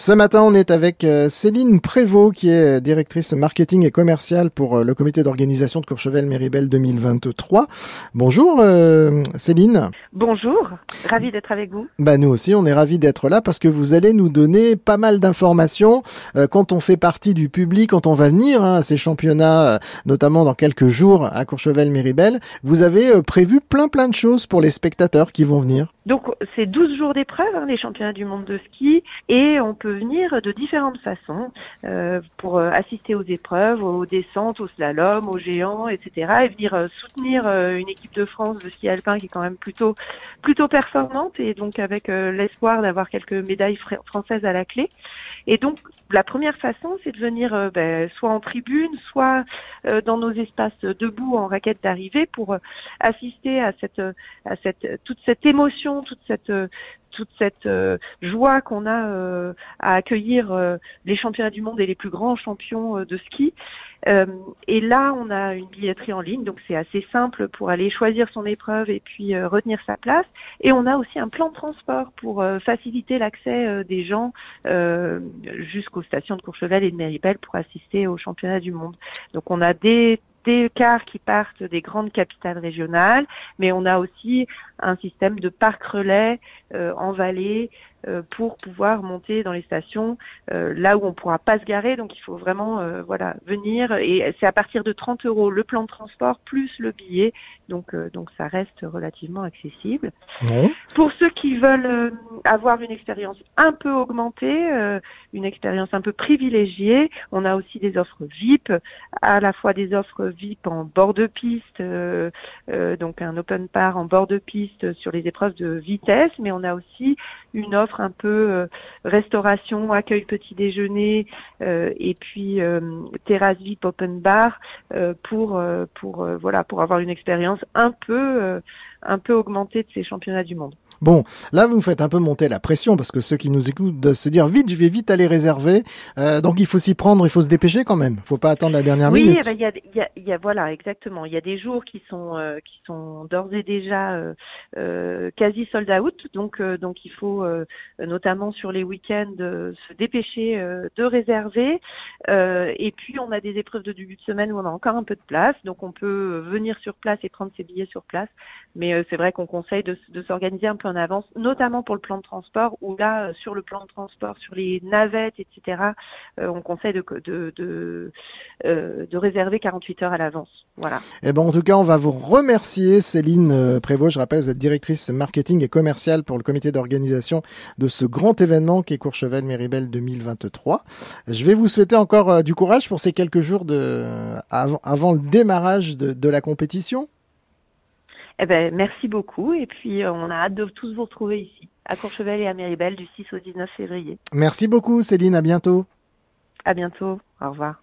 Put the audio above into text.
Ce matin, on est avec euh, Céline Prévost, qui est euh, directrice marketing et commerciale pour euh, le comité d'organisation de Courchevel-Méribel 2023. Bonjour Céline. Bonjour, ravi d'être avec vous. Bah nous aussi, on est ravis d'être là parce que vous allez nous donner pas mal d'informations quand on fait partie du public, quand on va venir hein, à ces championnats, notamment dans quelques jours à Courchevel-Méribel. Vous avez prévu plein plein de choses pour les spectateurs qui vont venir. Donc c'est 12 jours d'épreuve, hein, les championnats du monde de ski, et on peut venir de différentes façons euh, pour euh, assister aux épreuves, aux descentes, aux slalom, aux géants, etc. et venir euh, soutenir une équipe de France de ski alpin qui est quand même plutôt plutôt performante et donc avec l'espoir d'avoir quelques médailles françaises à la clé. Et donc la première façon, c'est de venir ben, soit en tribune, soit dans nos espaces debout en raquette d'arrivée pour assister à cette à cette toute cette émotion, toute cette toute cette euh, joie qu'on a euh, à accueillir euh, les championnats du monde et les plus grands champions de ski. et là, on a une billetterie en ligne, donc c'est assez simple pour aller choisir son épreuve et puis retenir sa place. Et on a aussi un plan de transport pour faciliter l'accès des gens jusqu'aux stations de Courchevel et de Méribel pour assister aux championnats du monde. Donc on a des des cars qui partent des grandes capitales régionales, mais on a aussi un système de parc relais euh, en vallée pour pouvoir monter dans les stations euh, là où on pourra pas se garer. Donc il faut vraiment voilà venir et c'est à partir de 30 euros le plan de transport plus le billet. Donc donc ça reste relativement accessible. Pour ceux qui veulent avoir une expérience un peu augmentée, une expérience un peu privilégiée, on a aussi des offres VIP, à la fois des offres VIP en bord de piste, donc un open par en bord de piste sur les épreuves de vitesse, mais on a aussi une offre un peu euh, restauration, accueil petit déjeuner euh, et puis euh, terrasse VIP open bar pour pour voilà pour avoir une expérience un peu un peu augmentée de ces championnats du monde. Bon, là, vous faites un peu monter la pression parce que ceux qui nous écoutent de se dire vite, je vais vite aller réserver. Euh, donc, il faut s'y prendre, il faut se dépêcher quand même. Il faut pas attendre la dernière minute. Oui, eh ben, il y, a, y, a, voilà, exactement. Il y a des jours qui sont euh, qui sont d'ores et déjà euh, quasi sold out. Donc, donc, il faut notamment sur les week-ends se dépêcher de réserver. et puis, on a des épreuves de début de semaine où on a encore un peu de place, donc on peut venir sur place et prendre ses billets sur place. Mais c'est vrai qu'on conseille de, s'organiser un peu en avance, notamment pour le plan de transport, où là, euh, sur le plan de transport, sur les navettes, etc., euh, on conseille de, euh, réserver 48 heures à l'avance. Voilà. Eh ben, en tout cas, on va vous remercier, Céline Prévost. Je rappelle, vous êtes directrice marketing et commerciale pour le comité d'organisation de ce grand événement qui est Courchevel Méribel 2023. Je vais vous souhaiter encore du courage pour ces quelques jours avant, le démarrage de la compétition. Eh ben, merci beaucoup. Et puis, euh, on a hâte de tous vous retrouver ici, à Courchevel et à Méribel, du 6 au 19 février. Merci beaucoup, Céline. À bientôt. À bientôt. Au revoir.